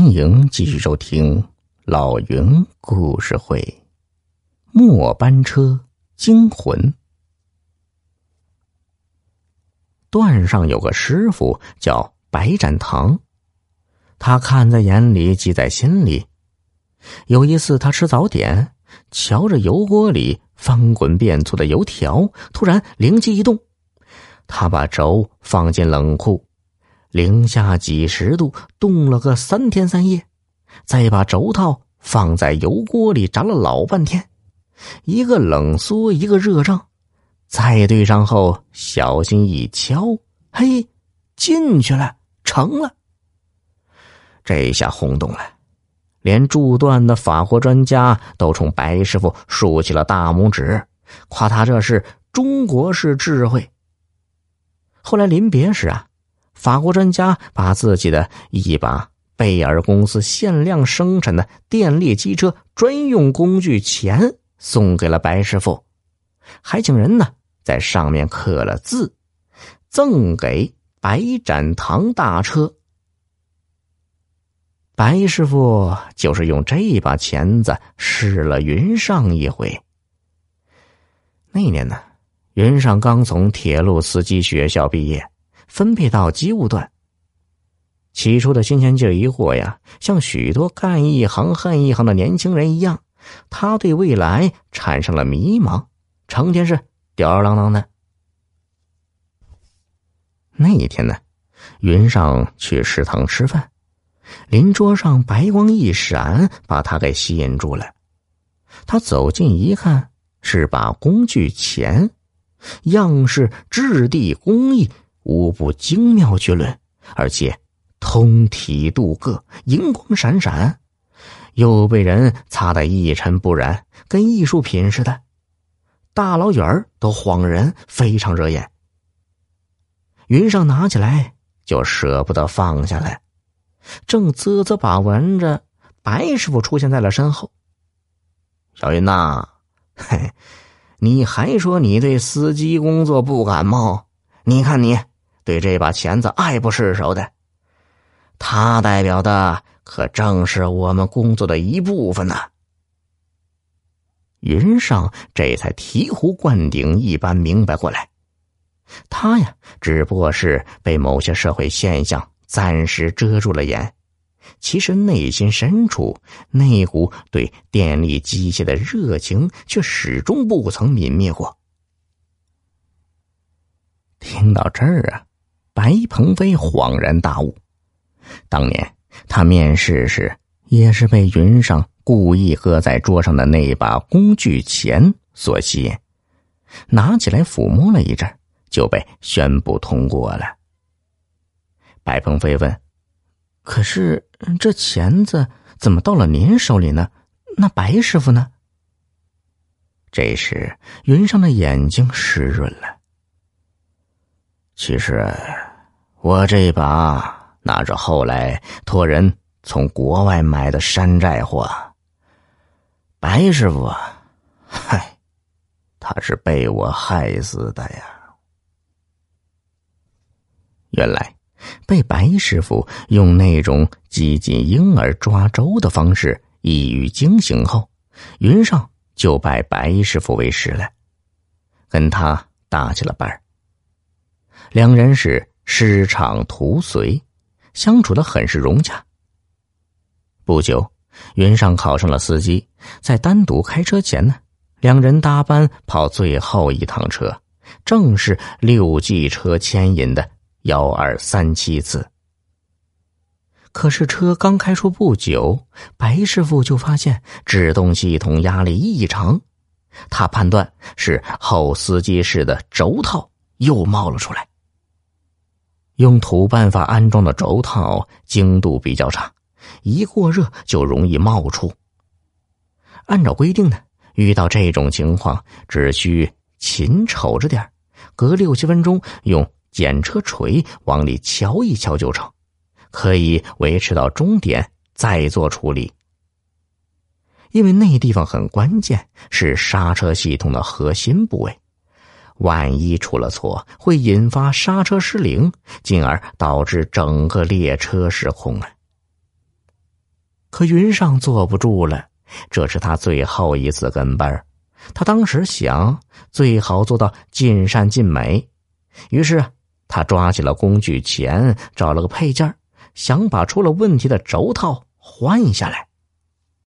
欢迎继续收听老云故事会《末班车惊魂》。段上有个师傅叫白展堂，他看在眼里，记在心里。有一次，他吃早点，瞧着油锅里翻滚变粗的油条，突然灵机一动，他把轴放进冷库。零下几十度，冻了个三天三夜，再把轴套放在油锅里炸了老半天，一个冷缩，一个热胀，再对上后，小心一敲，嘿，进去了，成了。这下轰动了，连铸锻的法国专家都冲白师傅竖起了大拇指，夸他这是中国式智慧。后来临别时啊。法国专家把自己的一把贝尔公司限量生产的电力机车专用工具钳送给了白师傅，还请人呢在上面刻了字，赠给白展堂大车。白师傅就是用这把钳子试了云上一回。那年呢，云上刚从铁路司机学校毕业。分配到机务段。起初的新鲜劲疑惑呀，像许多干一行恨一行的年轻人一样，他对未来产生了迷茫，成天是吊儿郎当的。那一天呢，云上去食堂吃饭，临桌上白光一闪，把他给吸引住了。他走近一看，是把工具钳，样式、质地、工艺。无不精妙绝伦，而且通体镀铬，银光闪闪，又被人擦得一尘不染，跟艺术品似的。大老远都晃人，非常惹眼。云上拿起来就舍不得放下来，正啧啧把玩着，白师傅出现在了身后。小云呐，嘿，你还说你对司机工作不感冒？你看你。对这把钳子爱不释手的，他代表的可正是我们工作的一部分呢。云上这才醍醐灌顶一般明白过来，他呀只不过是被某些社会现象暂时遮住了眼，其实内心深处那股对电力机械的热情却始终不曾泯灭过。听到这儿啊。白鹏飞恍然大悟，当年他面试时也是被云上故意搁在桌上的那把工具钳所吸引，拿起来抚摸了一阵，就被宣布通过了。白鹏飞问：“可是这钳子怎么到了您手里呢？那白师傅呢？”这时，云上的眼睛湿润了。其实，我这把那是后来托人从国外买的山寨货。白师傅啊，嗨，他是被我害死的呀。原来，被白师傅用那种挤进婴儿抓周的方式一语惊醒后，云上就拜白师傅为师了，跟他搭起了伴儿。两人是师长徒随，相处的很是融洽。不久，云上考上了司机，在单独开车前呢，两人搭班跑最后一趟车，正是六 G 车牵引的幺二三七次。可是车刚开出不久，白师傅就发现制动系统压力异常，他判断是后司机室的轴套又冒了出来。用土办法安装的轴套精度比较差，一过热就容易冒出。按照规定呢，遇到这种情况，只需勤瞅着点隔六七分钟用检车锤往里敲一敲就成，可以维持到终点再做处理。因为那地方很关键，是刹车系统的核心部位。万一出了错，会引发刹车失灵，进而导致整个列车失控啊！可云上坐不住了，这是他最后一次跟班他当时想，最好做到尽善尽美，于是他抓起了工具钳，找了个配件，想把出了问题的轴套换下来。